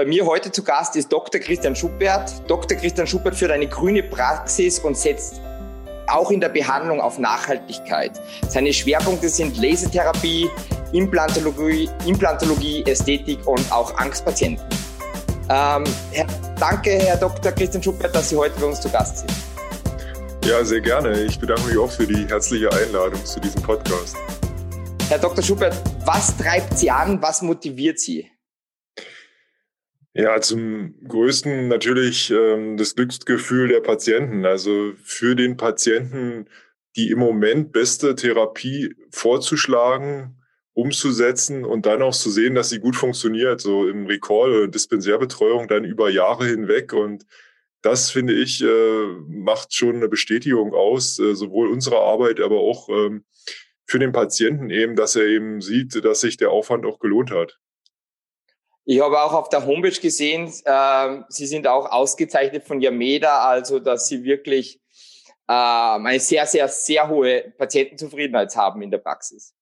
Bei mir heute zu Gast ist Dr. Christian Schuppert. Dr. Christian Schuppert führt eine grüne Praxis und setzt auch in der Behandlung auf Nachhaltigkeit. Seine Schwerpunkte sind Lasertherapie, Implantologie, Implantologie Ästhetik und auch Angstpatienten. Ähm, Herr, danke, Herr Dr. Christian Schuppert, dass Sie heute bei uns zu Gast sind. Ja, sehr gerne. Ich bedanke mich auch für die herzliche Einladung zu diesem Podcast. Herr Dr. Schubert, was treibt Sie an? Was motiviert Sie? Ja, zum größten natürlich ähm, das Glücksgefühl der Patienten. Also für den Patienten die im Moment beste Therapie vorzuschlagen, umzusetzen und dann auch zu sehen, dass sie gut funktioniert, so im Recall oder Dispensärbetreuung dann über Jahre hinweg. Und das finde ich, äh, macht schon eine Bestätigung aus, äh, sowohl unserer Arbeit, aber auch ähm, für den Patienten eben, dass er eben sieht, dass sich der Aufwand auch gelohnt hat. Ich habe auch auf der Homepage gesehen, äh, Sie sind auch ausgezeichnet von Yameda, also dass Sie wirklich äh, eine sehr, sehr, sehr hohe Patientenzufriedenheit haben in der Praxis.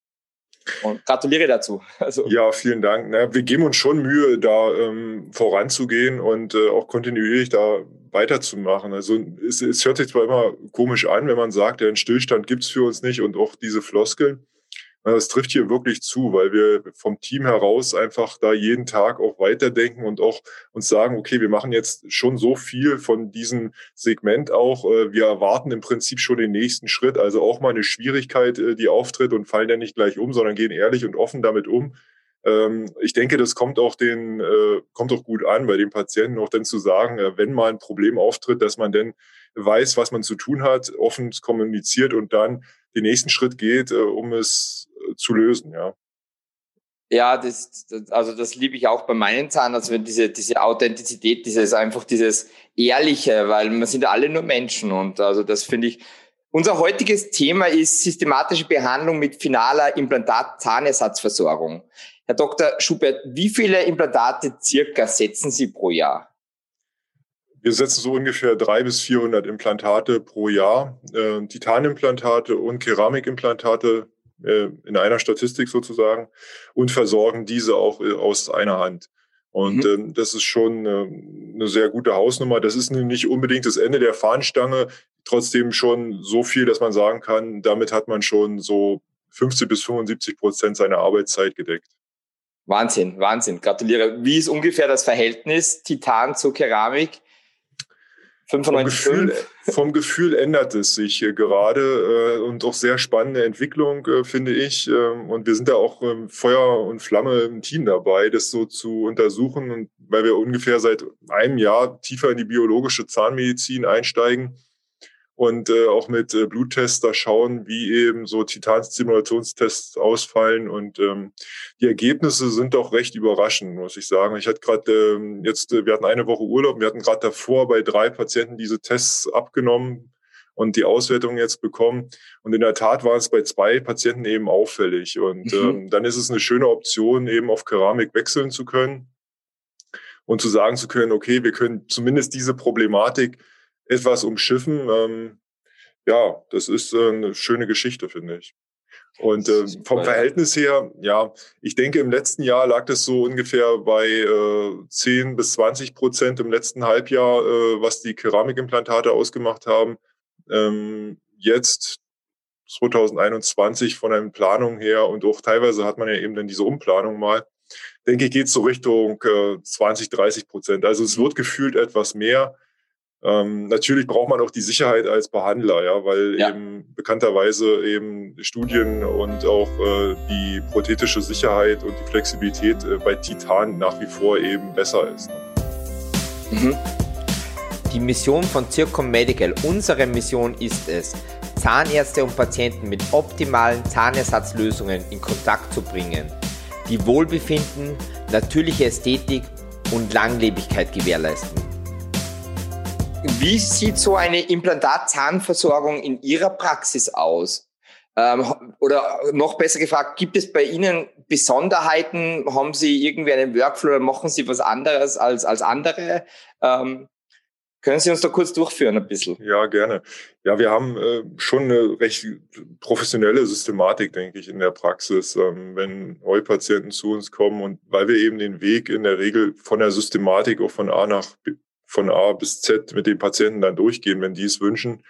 Und gratuliere dazu. Also. Ja, vielen Dank. Na, wir geben uns schon Mühe, da ähm, voranzugehen und äh, auch kontinuierlich da weiterzumachen. Also es, es hört sich zwar immer komisch an, wenn man sagt, ja, einen Stillstand gibt's für uns nicht und auch diese Floskeln. Das trifft hier wirklich zu, weil wir vom Team heraus einfach da jeden Tag auch weiterdenken und auch uns sagen, okay, wir machen jetzt schon so viel von diesem Segment auch. Äh, wir erwarten im Prinzip schon den nächsten Schritt, also auch mal eine Schwierigkeit, äh, die auftritt und fallen dann nicht gleich um, sondern gehen ehrlich und offen damit um. Ähm, ich denke, das kommt auch den, äh, kommt auch gut an bei den Patienten, auch dann zu sagen, wenn mal ein Problem auftritt, dass man dann weiß, was man zu tun hat, offen kommuniziert und dann den nächsten Schritt geht, um es zu lösen, ja. Ja, das, das, also das liebe ich auch bei meinen Zahn, also wenn diese, diese Authentizität, dieses einfach dieses Ehrliche, weil wir sind alle nur Menschen und also das finde ich. Unser heutiges Thema ist systematische Behandlung mit finaler Implantat-Zahnersatzversorgung. Herr Dr. Schubert, wie viele Implantate circa setzen Sie pro Jahr? Wir setzen so ungefähr drei bis 400 Implantate pro Jahr, äh, Titanimplantate und Keramikimplantate in einer Statistik sozusagen und versorgen diese auch äh, aus einer Hand. Und mhm. ähm, das ist schon äh, eine sehr gute Hausnummer. Das ist nicht unbedingt das Ende der Fahnenstange, trotzdem schon so viel, dass man sagen kann, damit hat man schon so 50 bis 75 Prozent seiner Arbeitszeit gedeckt. Wahnsinn, Wahnsinn. Gratuliere. Wie ist ungefähr das Verhältnis Titan zu Keramik? 95 vom Gefühl, vom Gefühl ändert es sich gerade äh, und auch sehr spannende Entwicklung, äh, finde ich. Ähm, und wir sind da auch ähm, Feuer und Flamme im Team dabei, das so zu untersuchen. Und weil wir ungefähr seit einem Jahr tiefer in die biologische Zahnmedizin einsteigen, und äh, auch mit äh, Bluttests da schauen, wie eben so Titanstimulationstests ausfallen. Und ähm, die Ergebnisse sind doch recht überraschend, muss ich sagen. Ich hatte gerade ähm, jetzt, äh, wir hatten eine Woche Urlaub, wir hatten gerade davor bei drei Patienten diese Tests abgenommen und die Auswertung jetzt bekommen. Und in der Tat war es bei zwei Patienten eben auffällig. Und mhm. ähm, dann ist es eine schöne Option, eben auf Keramik wechseln zu können und zu sagen zu können, okay, wir können zumindest diese Problematik etwas umschiffen. Ähm, ja, das ist äh, eine schöne Geschichte, finde ich. Und äh, vom Verhältnis her, ja, ich denke, im letzten Jahr lag das so ungefähr bei äh, 10 bis 20 Prozent im letzten Halbjahr, äh, was die Keramikimplantate ausgemacht haben. Ähm, jetzt 2021 von einer Planung her und auch teilweise hat man ja eben dann diese Umplanung mal, denke ich, geht so Richtung äh, 20, 30 Prozent. Also es wird gefühlt etwas mehr. Ähm, natürlich braucht man auch die Sicherheit als Behandler, ja, weil ja. eben bekannterweise eben Studien und auch äh, die prothetische Sicherheit und die Flexibilität äh, bei Titan nach wie vor eben besser ist. Ne? Mhm. Die Mission von Zircom Medical, unsere Mission ist es, Zahnärzte und Patienten mit optimalen Zahnersatzlösungen in Kontakt zu bringen, die Wohlbefinden, natürliche Ästhetik und Langlebigkeit gewährleisten. Wie sieht so eine Implantat-Zahnversorgung in Ihrer Praxis aus? Ähm, oder noch besser gefragt, gibt es bei Ihnen Besonderheiten? Haben Sie irgendwie einen Workflow oder machen Sie was anderes als, als andere? Ähm, Können Sie uns da kurz durchführen ein bisschen? Ja, gerne. Ja, wir haben äh, schon eine recht professionelle Systematik, denke ich, in der Praxis, ähm, wenn Neupatienten zu uns kommen und weil wir eben den Weg in der Regel von der Systematik auch von A nach von A bis Z mit den Patienten dann durchgehen, wenn die es wünschen,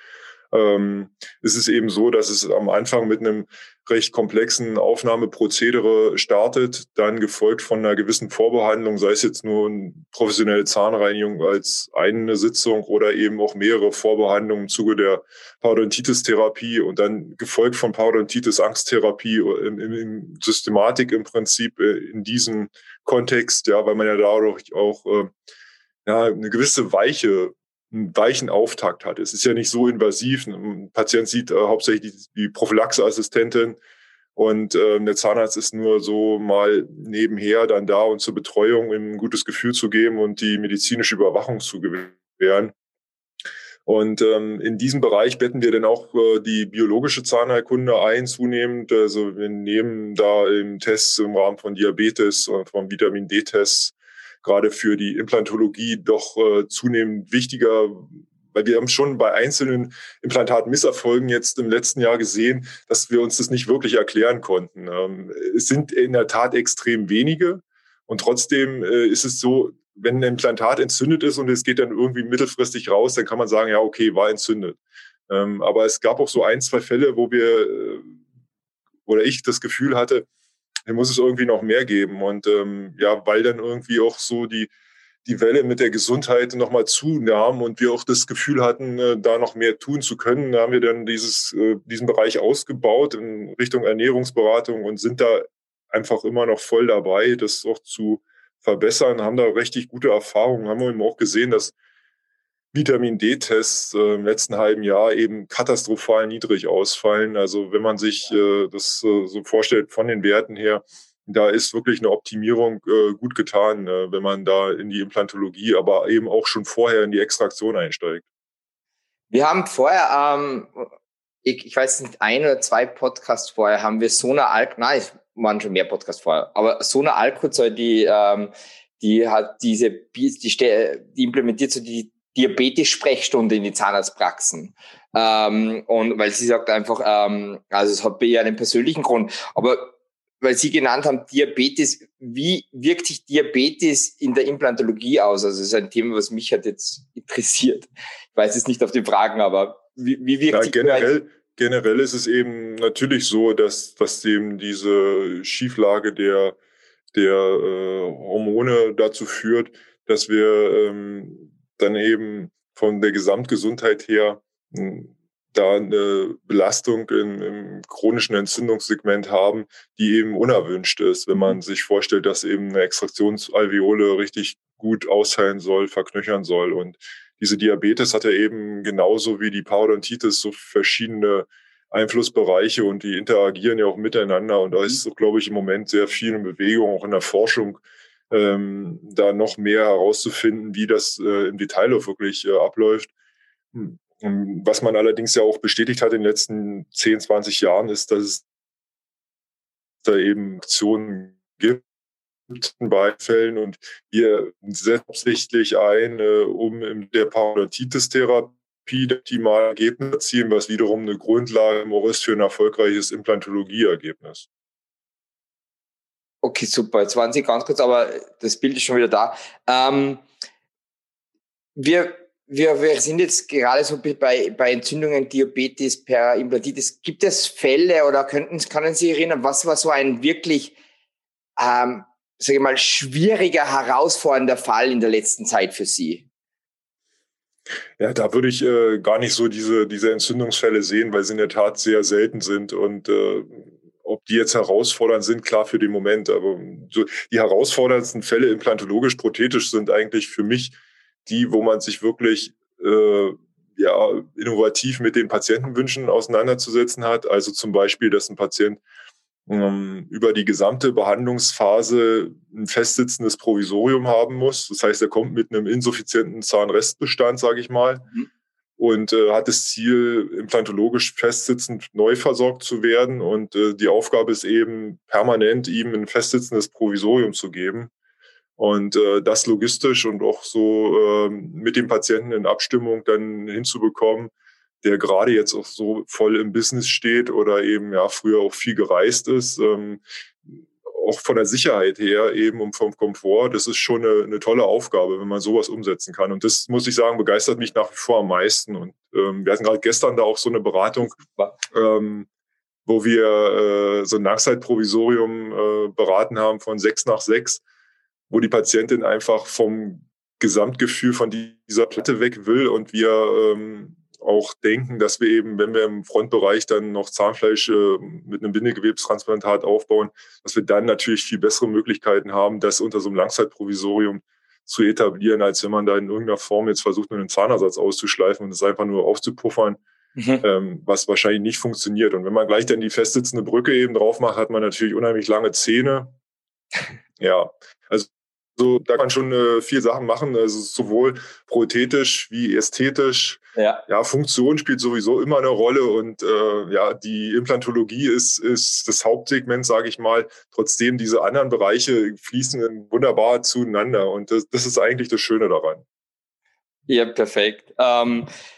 ähm, ist es eben so, dass es am Anfang mit einem recht komplexen Aufnahmeprozedere startet, dann gefolgt von einer gewissen Vorbehandlung, sei es jetzt nur eine professionelle Zahnreinigung als eine Sitzung oder eben auch mehrere Vorbehandlungen im Zuge der Parodontitis-Therapie und dann gefolgt von Parodontitis-Angsttherapie in, in, in, Systematik im Prinzip äh, in diesem Kontext, ja, weil man ja dadurch auch äh, ja, eine gewisse Weiche einen weichen Auftakt hat. Es ist ja nicht so invasiv. Ein Patient sieht äh, hauptsächlich die, die Prophylaxeassistentin und äh, der Zahnarzt ist nur so mal nebenher dann da und zur Betreuung ihm ein gutes Gefühl zu geben und die medizinische Überwachung zu gewähren. Und ähm, in diesem Bereich betten wir dann auch äh, die biologische Zahnheilkunde ein zunehmend. Also wir nehmen da im Tests im Rahmen von Diabetes und von Vitamin D-Tests gerade für die Implantologie doch äh, zunehmend wichtiger, weil wir haben schon bei einzelnen Implantatmisserfolgen jetzt im letzten Jahr gesehen, dass wir uns das nicht wirklich erklären konnten. Ähm, es sind in der Tat extrem wenige und trotzdem äh, ist es so, wenn ein Implantat entzündet ist und es geht dann irgendwie mittelfristig raus, dann kann man sagen, ja, okay, war entzündet. Ähm, aber es gab auch so ein, zwei Fälle, wo wir äh, oder ich das Gefühl hatte, hier muss es irgendwie noch mehr geben. Und ähm, ja, weil dann irgendwie auch so die, die Welle mit der Gesundheit nochmal zunahm und wir auch das Gefühl hatten, äh, da noch mehr tun zu können, haben wir dann dieses, äh, diesen Bereich ausgebaut in Richtung Ernährungsberatung und sind da einfach immer noch voll dabei, das auch zu verbessern, haben da richtig gute Erfahrungen, haben wir eben auch gesehen, dass Vitamin D-Tests äh, im letzten halben Jahr eben katastrophal niedrig ausfallen. Also wenn man sich äh, das äh, so vorstellt von den Werten her, da ist wirklich eine Optimierung äh, gut getan, äh, wenn man da in die Implantologie, aber eben auch schon vorher in die Extraktion einsteigt. Wir haben vorher, ähm, ich, ich weiß nicht, ein oder zwei Podcasts vorher haben wir so eine Alk, nein, es waren schon mehr Podcasts vorher, aber so eine Alkohol, die, ähm, die hat diese, die, die implementiert so die Diabetes-Sprechstunde in die Zahnarztpraxen. Ähm, und weil sie sagt einfach, ähm, also es hat bei ihr einen persönlichen Grund, aber weil Sie genannt haben, Diabetes, wie wirkt sich Diabetes in der Implantologie aus? Also es ist ein Thema, was mich hat jetzt interessiert. Ich weiß es nicht auf die Fragen, aber wie, wie wirkt ja, sich generell, generell ist es eben natürlich so, dass, dass eben diese Schieflage der, der äh, Hormone dazu führt, dass wir ähm, dann eben von der Gesamtgesundheit her hm, da eine Belastung in, im chronischen Entzündungssegment haben, die eben unerwünscht ist, wenn man mhm. sich vorstellt, dass eben eine Extraktionsalveole richtig gut ausheilen soll, verknöchern soll. Und diese Diabetes hat ja eben genauso wie die Parodontitis so verschiedene Einflussbereiche und die interagieren ja auch miteinander. Und da ist, so, glaube ich, im Moment sehr viel in Bewegung, auch in der Forschung, ähm, da noch mehr herauszufinden, wie das äh, im Detail auch wirklich äh, abläuft. Hm. Was man allerdings ja auch bestätigt hat in den letzten 10, 20 Jahren, ist, dass es da eben Aktionen gibt in beiden Fällen und wir setzen absichtlich ein, äh, um in der Parodontitis-Therapie optimale Ergebnisse zu erzielen, was wiederum eine Grundlage ist für ein erfolgreiches Implantologie-Ergebnis. Okay, super. Jetzt waren Sie ganz kurz, aber das Bild ist schon wieder da. Ähm, wir, wir, wir sind jetzt gerade so bei, bei Entzündungen, Diabetes, per Implantitis. Gibt es Fälle oder könnten, können Sie erinnern, was war so ein wirklich, ähm, sage ich mal, schwieriger, herausfordernder Fall in der letzten Zeit für Sie? Ja, da würde ich äh, gar nicht so diese, diese Entzündungsfälle sehen, weil sie in der Tat sehr selten sind und äh, ob die jetzt herausfordernd sind, klar für den Moment. Aber so die herausforderndsten Fälle implantologisch, prothetisch sind eigentlich für mich die, wo man sich wirklich äh, ja, innovativ mit den Patientenwünschen auseinanderzusetzen hat. Also zum Beispiel, dass ein Patient ähm, über die gesamte Behandlungsphase ein festsitzendes Provisorium haben muss. Das heißt, er kommt mit einem insuffizienten Zahnrestbestand, sage ich mal. Mhm und äh, hat das Ziel, implantologisch festsitzend neu versorgt zu werden. Und äh, die Aufgabe ist eben, permanent ihm ein festsitzendes Provisorium zu geben. Und äh, das logistisch und auch so äh, mit dem Patienten in Abstimmung dann hinzubekommen, der gerade jetzt auch so voll im Business steht oder eben ja früher auch viel gereist ist, ähm, auch von der Sicherheit her eben und vom Komfort, das ist schon eine, eine, tolle Aufgabe, wenn man sowas umsetzen kann. Und das muss ich sagen, begeistert mich nach wie vor am meisten. Und ähm, wir hatten gerade gestern da auch so eine Beratung, ähm, wo wir äh, so ein Langzeitprovisorium äh, beraten haben von sechs nach sechs wo die Patientin einfach vom Gesamtgefühl von dieser Platte weg will und wir ähm, auch denken, dass wir eben, wenn wir im Frontbereich dann noch Zahnfleisch äh, mit einem Bindegewebstransplantat aufbauen, dass wir dann natürlich viel bessere Möglichkeiten haben, das unter so einem Langzeitprovisorium zu etablieren, als wenn man da in irgendeiner Form jetzt versucht, einen Zahnersatz auszuschleifen und es einfach nur aufzupuffern, mhm. ähm, was wahrscheinlich nicht funktioniert. Und wenn man gleich dann die festsitzende Brücke eben drauf macht, hat man natürlich unheimlich lange Zähne. Ja, also so, da kann man schon äh, viel Sachen machen, also sowohl prothetisch wie ästhetisch. Ja. ja, Funktion spielt sowieso immer eine Rolle und äh, ja, die Implantologie ist, ist das Hauptsegment, sage ich mal. Trotzdem, diese anderen Bereiche fließen wunderbar zueinander und das, das ist eigentlich das Schöne daran. Ja, perfekt. Ähm, äh,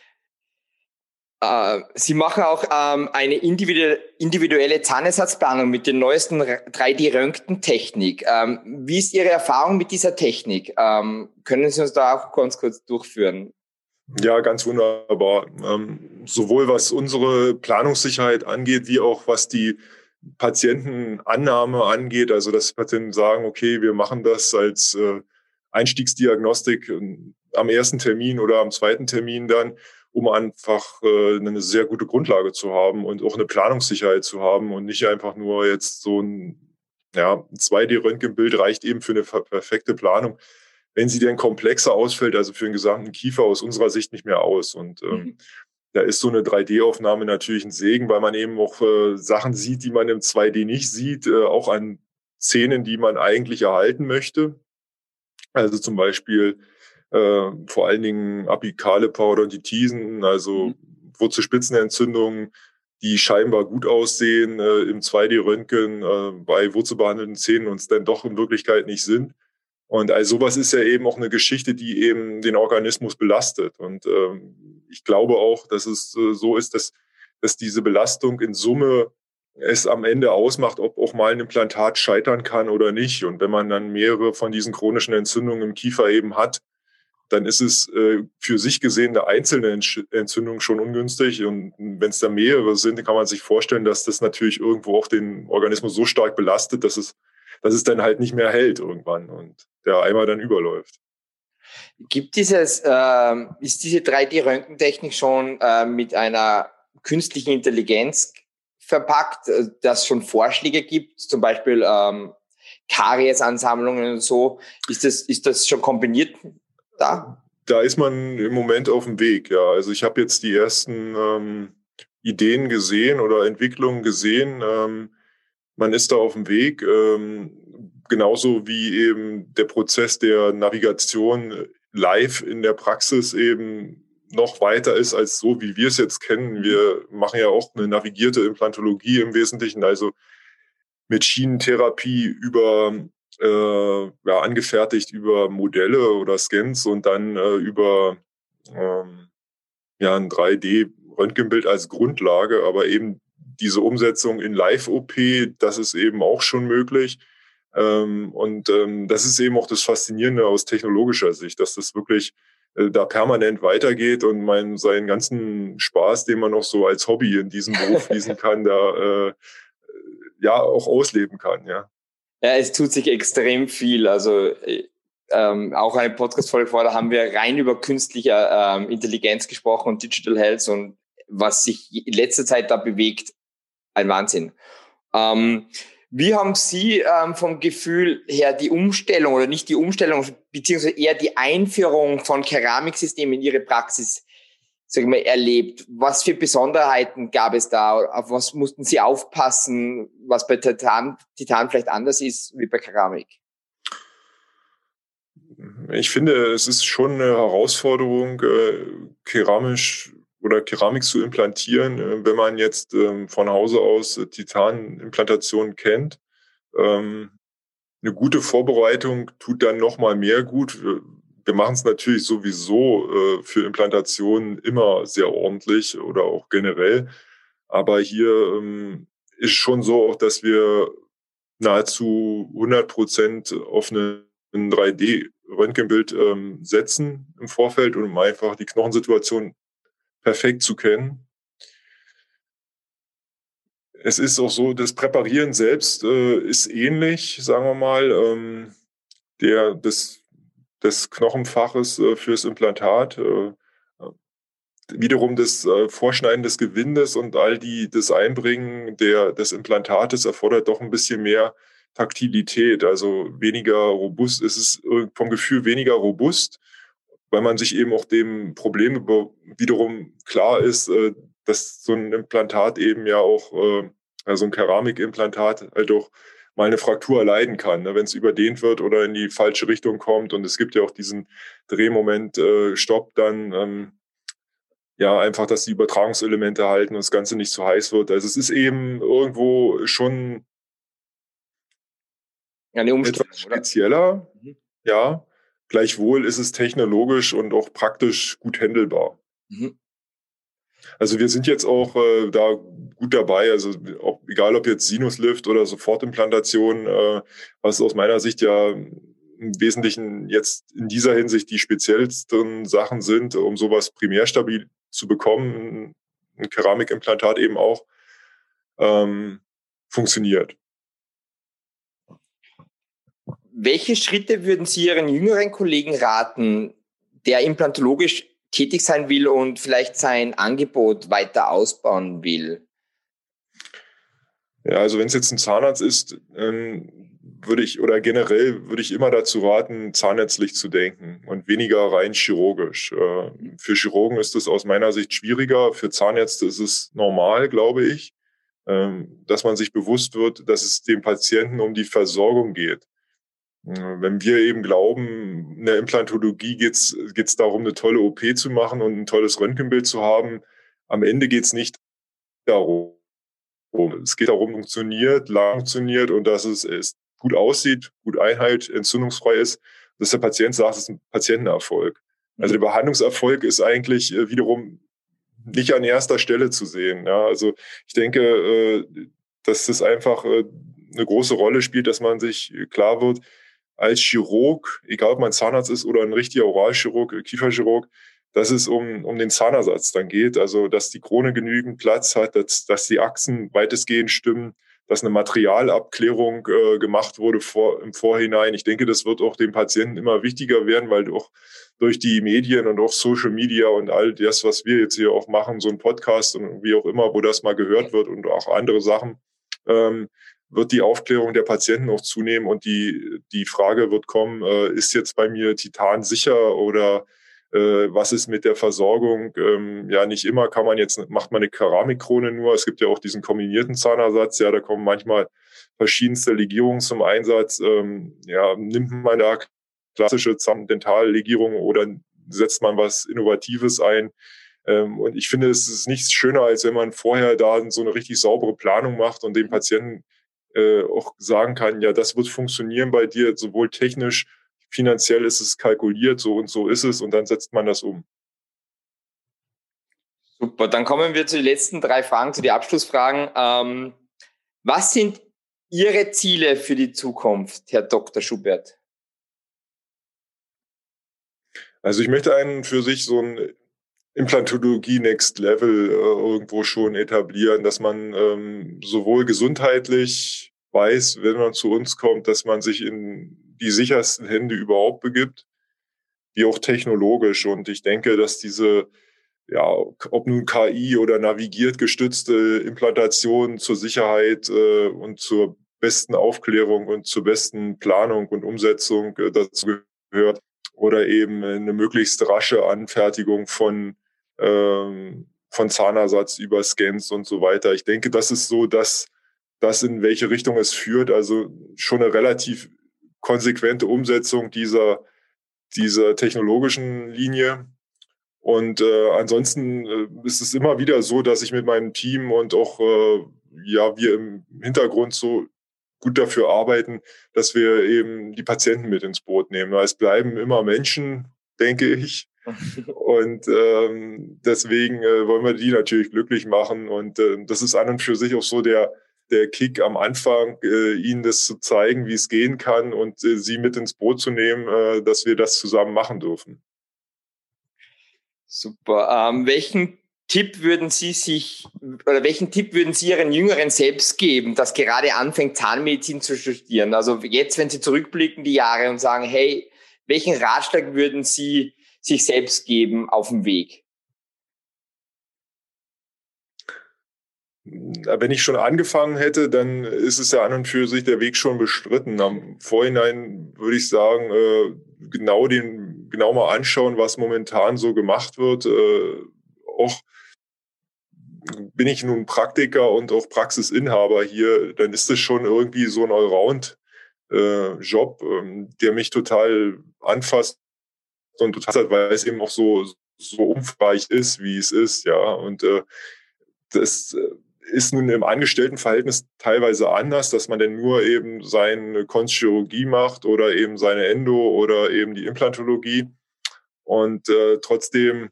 Sie machen auch ähm, eine individuelle Zahnersatzplanung mit der neuesten 3D-Röntgentechnik. Ähm, wie ist Ihre Erfahrung mit dieser Technik? Ähm, können Sie uns da auch ganz kurz durchführen? Ja, ganz wunderbar. Ähm, sowohl was unsere Planungssicherheit angeht, wie auch was die Patientenannahme angeht. Also, dass Patienten sagen, okay, wir machen das als äh, Einstiegsdiagnostik ähm, am ersten Termin oder am zweiten Termin dann um einfach äh, eine sehr gute Grundlage zu haben und auch eine Planungssicherheit zu haben und nicht einfach nur jetzt so ein ja, 2D-Röntgenbild reicht eben für eine perfekte Planung. Wenn sie denn komplexer ausfällt, also für den gesamten Kiefer aus unserer Sicht nicht mehr aus. Und ähm, mhm. da ist so eine 3D-Aufnahme natürlich ein Segen, weil man eben auch äh, Sachen sieht, die man im 2D nicht sieht, äh, auch an Szenen, die man eigentlich erhalten möchte. Also zum Beispiel äh, vor allen Dingen apikale Parodontitisen, also mhm. Wurzelspitzenentzündungen, die scheinbar gut aussehen äh, im 2D-Röntgen äh, bei wurzelbehandelten Zähnen und es dann doch in Wirklichkeit nicht sind. Und also sowas ist ja eben auch eine Geschichte, die eben den Organismus belastet. Und ähm, ich glaube auch, dass es äh, so ist, dass, dass diese Belastung in Summe es am Ende ausmacht, ob auch mal ein Implantat scheitern kann oder nicht. Und wenn man dann mehrere von diesen chronischen Entzündungen im Kiefer eben hat, dann ist es äh, für sich gesehen eine einzelne Entzündung schon ungünstig. Und wenn es da mehrere sind, kann man sich vorstellen, dass das natürlich irgendwo auch den Organismus so stark belastet, dass es, dass es dann halt nicht mehr hält irgendwann und der Eimer dann überläuft. Gibt dieses, äh, ist diese 3D-Röntgentechnik schon äh, mit einer künstlichen Intelligenz verpackt, äh, dass schon Vorschläge gibt, zum Beispiel ähm, Kariesansammlungen und so? Ist das, ist das schon kombiniert da? Da ist man im Moment auf dem Weg, ja. Also ich habe jetzt die ersten ähm, Ideen gesehen oder Entwicklungen gesehen. Ähm, man ist da auf dem Weg, ähm, genauso wie eben der Prozess der Navigation live in der Praxis eben noch weiter ist als so, wie wir es jetzt kennen. Wir machen ja auch eine navigierte Implantologie im Wesentlichen, also mit Schienentherapie über äh, ja, angefertigt über Modelle oder Scans und dann äh, über ähm, ja, ein 3D-Röntgenbild als Grundlage, aber eben diese Umsetzung in Live-OP, das ist eben auch schon möglich. Ähm, und ähm, das ist eben auch das Faszinierende aus technologischer Sicht, dass das wirklich äh, da permanent weitergeht und man seinen ganzen Spaß, den man noch so als Hobby in diesem Beruf fließen kann, da äh, ja auch ausleben kann, ja. Ja, es tut sich extrem viel. Also äh, ähm, auch eine Podcast-Folge vor, da haben wir rein über künstliche ähm, Intelligenz gesprochen und Digital Health und was sich in letzter Zeit da bewegt, ein Wahnsinn. Ähm, wie haben Sie ähm, vom Gefühl her die Umstellung oder nicht die Umstellung, beziehungsweise eher die Einführung von Keramiksystemen in Ihre Praxis sag mal, erlebt? Was für Besonderheiten gab es da? Auf was mussten Sie aufpassen, was bei Titan, Titan vielleicht anders ist wie bei Keramik? Ich finde, es ist schon eine Herausforderung, äh, keramisch oder Keramik zu implantieren, äh, wenn man jetzt ähm, von Hause aus Titanimplantationen kennt. Ähm, eine gute Vorbereitung tut dann noch mal mehr gut. Wir machen es natürlich sowieso äh, für Implantationen immer sehr ordentlich oder auch generell. Aber hier ähm, ist schon so auch, dass wir nahezu 100 Prozent auf ein 3D-Röntgenbild ähm, setzen im Vorfeld, um einfach die Knochensituation perfekt zu kennen. Es ist auch so, das Präparieren selbst äh, ist ähnlich, sagen wir mal, ähm, der, des, des Knochenfaches äh, fürs Implantat. Äh, wiederum das äh, Vorschneiden des Gewindes und all die, das Einbringen der, des Implantates erfordert doch ein bisschen mehr Taktilität, also weniger robust. Es ist vom Gefühl weniger robust, weil man sich eben auch dem Problem wiederum klar ist, äh, dass so ein Implantat eben ja auch, äh, also ein Keramikimplantat halt auch mal eine Fraktur erleiden kann, ne, wenn es überdehnt wird oder in die falsche Richtung kommt. Und es gibt ja auch diesen Drehmoment, äh, Stopp, dann ähm, ja einfach, dass die Übertragungselemente halten und das Ganze nicht zu heiß wird. Also es ist eben irgendwo schon ja, etwas spezieller, mhm. ja. Gleichwohl ist es technologisch und auch praktisch gut handelbar. Mhm. Also wir sind jetzt auch äh, da gut dabei, also ob, egal ob jetzt Sinuslift oder Sofortimplantation, äh, was aus meiner Sicht ja im Wesentlichen jetzt in dieser Hinsicht die speziellsten Sachen sind, um sowas primär stabil zu bekommen, ein Keramikimplantat eben auch, ähm, funktioniert. Welche Schritte würden Sie Ihren jüngeren Kollegen raten, der implantologisch tätig sein will und vielleicht sein Angebot weiter ausbauen will? Ja, also wenn es jetzt ein Zahnarzt ist, ähm, würde ich oder generell würde ich immer dazu raten, zahnärztlich zu denken und weniger rein chirurgisch. Äh, für Chirurgen ist es aus meiner Sicht schwieriger, für Zahnärzte ist es normal, glaube ich, ähm, dass man sich bewusst wird, dass es dem Patienten um die Versorgung geht. Wenn wir eben glauben, in der Implantologie geht es darum, eine tolle OP zu machen und ein tolles Röntgenbild zu haben, am Ende geht es nicht darum. Es geht darum, funktioniert, lang funktioniert und dass es ist gut aussieht, gut einhält, entzündungsfrei ist, dass der Patient sagt, es ist ein Patientenerfolg. Also der Behandlungserfolg ist eigentlich äh, wiederum nicht an erster Stelle zu sehen. Ja, also ich denke, äh, dass das einfach äh, eine große Rolle spielt, dass man sich klar wird, als Chirurg, egal ob man Zahnarzt ist oder ein richtiger Oralchirurg, Kieferchirurg, dass es um, um den Zahnersatz dann geht. Also, dass die Krone genügend Platz hat, dass, dass die Achsen weitestgehend stimmen, dass eine Materialabklärung äh, gemacht wurde vor, im Vorhinein. Ich denke, das wird auch dem Patienten immer wichtiger werden, weil auch durch die Medien und auch Social Media und all das, was wir jetzt hier auch machen, so ein Podcast und wie auch immer, wo das mal gehört wird und auch andere Sachen, ähm, wird die Aufklärung der Patienten auch zunehmen und die, die Frage wird kommen, äh, ist jetzt bei mir Titan sicher oder äh, was ist mit der Versorgung? Ähm, ja, nicht immer kann man jetzt, macht man eine Keramikkrone nur. Es gibt ja auch diesen kombinierten Zahnersatz. Ja, da kommen manchmal verschiedenste Legierungen zum Einsatz. Ähm, ja, nimmt man da klassische Dentallegierung oder setzt man was Innovatives ein? Ähm, und ich finde, es ist nichts schöner, als wenn man vorher da so eine richtig saubere Planung macht und dem Patienten äh, auch sagen kann, ja, das wird funktionieren bei dir, sowohl technisch finanziell ist es kalkuliert, so und so ist es und dann setzt man das um. Super, dann kommen wir zu den letzten drei Fragen, zu den Abschlussfragen. Ähm, was sind Ihre Ziele für die Zukunft, Herr Dr. Schubert? Also ich möchte einen für sich so ein Implantologie Next Level äh, irgendwo schon etablieren, dass man ähm, sowohl gesundheitlich weiß, wenn man zu uns kommt, dass man sich in die sichersten Hände überhaupt begibt, wie auch technologisch. Und ich denke, dass diese, ja, ob nun KI oder navigiert gestützte Implantation zur Sicherheit äh, und zur besten Aufklärung und zur besten Planung und Umsetzung äh, dazu gehört oder eben eine möglichst rasche Anfertigung von von Zahnersatz über Scans und so weiter. Ich denke, das ist so, dass das in welche Richtung es führt. Also schon eine relativ konsequente Umsetzung dieser, dieser technologischen Linie. Und äh, ansonsten äh, ist es immer wieder so, dass ich mit meinem Team und auch äh, ja wir im Hintergrund so gut dafür arbeiten, dass wir eben die Patienten mit ins Boot nehmen. Es bleiben immer Menschen, denke ich. Und ähm, deswegen äh, wollen wir die natürlich glücklich machen. Und äh, das ist an und für sich auch so der, der Kick am Anfang, äh, ihnen das zu zeigen, wie es gehen kann und äh, sie mit ins Boot zu nehmen, äh, dass wir das zusammen machen dürfen. Super. Ähm, welchen Tipp würden Sie sich oder welchen Tipp würden Sie Ihren Jüngeren selbst geben, das gerade anfängt, Zahnmedizin zu studieren? Also jetzt, wenn Sie zurückblicken die Jahre und sagen, hey, welchen Ratschlag würden Sie sich selbst geben auf dem Weg? Wenn ich schon angefangen hätte, dann ist es ja an und für sich der Weg schon bestritten. Am Vorhinein würde ich sagen, äh, genau den, genau mal anschauen, was momentan so gemacht wird. Äh, auch bin ich nun Praktiker und auch Praxisinhaber hier, dann ist das schon irgendwie so ein Allround-Job, äh, ähm, der mich total anfasst und total, weil es eben auch so, so umfangreich ist, wie es ist, ja. Und äh, das äh, ist nun im Angestelltenverhältnis teilweise anders, dass man denn nur eben seine Konstchirurgie macht oder eben seine Endo oder eben die Implantologie. Und äh, trotzdem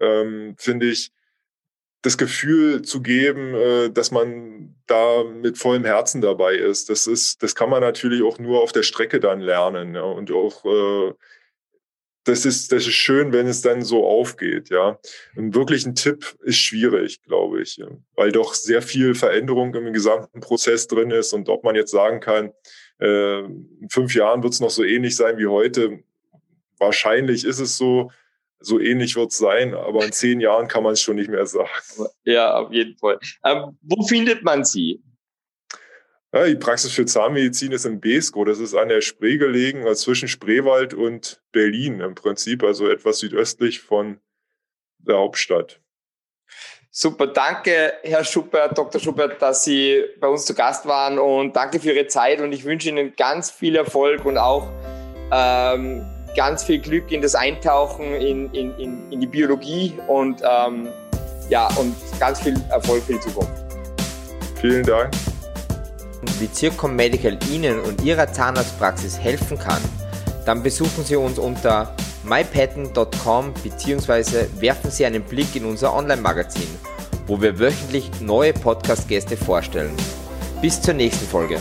ähm, finde ich, das Gefühl zu geben, äh, dass man da mit vollem Herzen dabei ist. Das ist, das kann man natürlich auch nur auf der Strecke dann lernen. Ja, und auch äh, das ist, das ist schön, wenn es dann so aufgeht, ja. Ein wirklichen Tipp ist schwierig, glaube ich, weil doch sehr viel Veränderung im gesamten Prozess drin ist und ob man jetzt sagen kann, äh, in fünf Jahren wird es noch so ähnlich sein wie heute. Wahrscheinlich ist es so, so ähnlich wird es sein, aber in zehn Jahren kann man es schon nicht mehr sagen. Ja, auf jeden Fall. Ähm, wo findet man sie? Ja, die Praxis für Zahnmedizin ist in Besko. Das ist an der Spree gelegen, also zwischen Spreewald und Berlin im Prinzip, also etwas südöstlich von der Hauptstadt. Super, danke, Herr Schubert, Dr. Schubert, dass Sie bei uns zu Gast waren und danke für Ihre Zeit und ich wünsche Ihnen ganz viel Erfolg und auch ähm, ganz viel Glück in das Eintauchen in, in, in, in die Biologie und, ähm, ja, und ganz viel Erfolg für die Zukunft. Vielen Dank. Wie Zircom Medical Ihnen und Ihrer Zahnarztpraxis helfen kann, dann besuchen Sie uns unter mypatent.com bzw. werfen Sie einen Blick in unser Online-Magazin, wo wir wöchentlich neue Podcast-Gäste vorstellen. Bis zur nächsten Folge.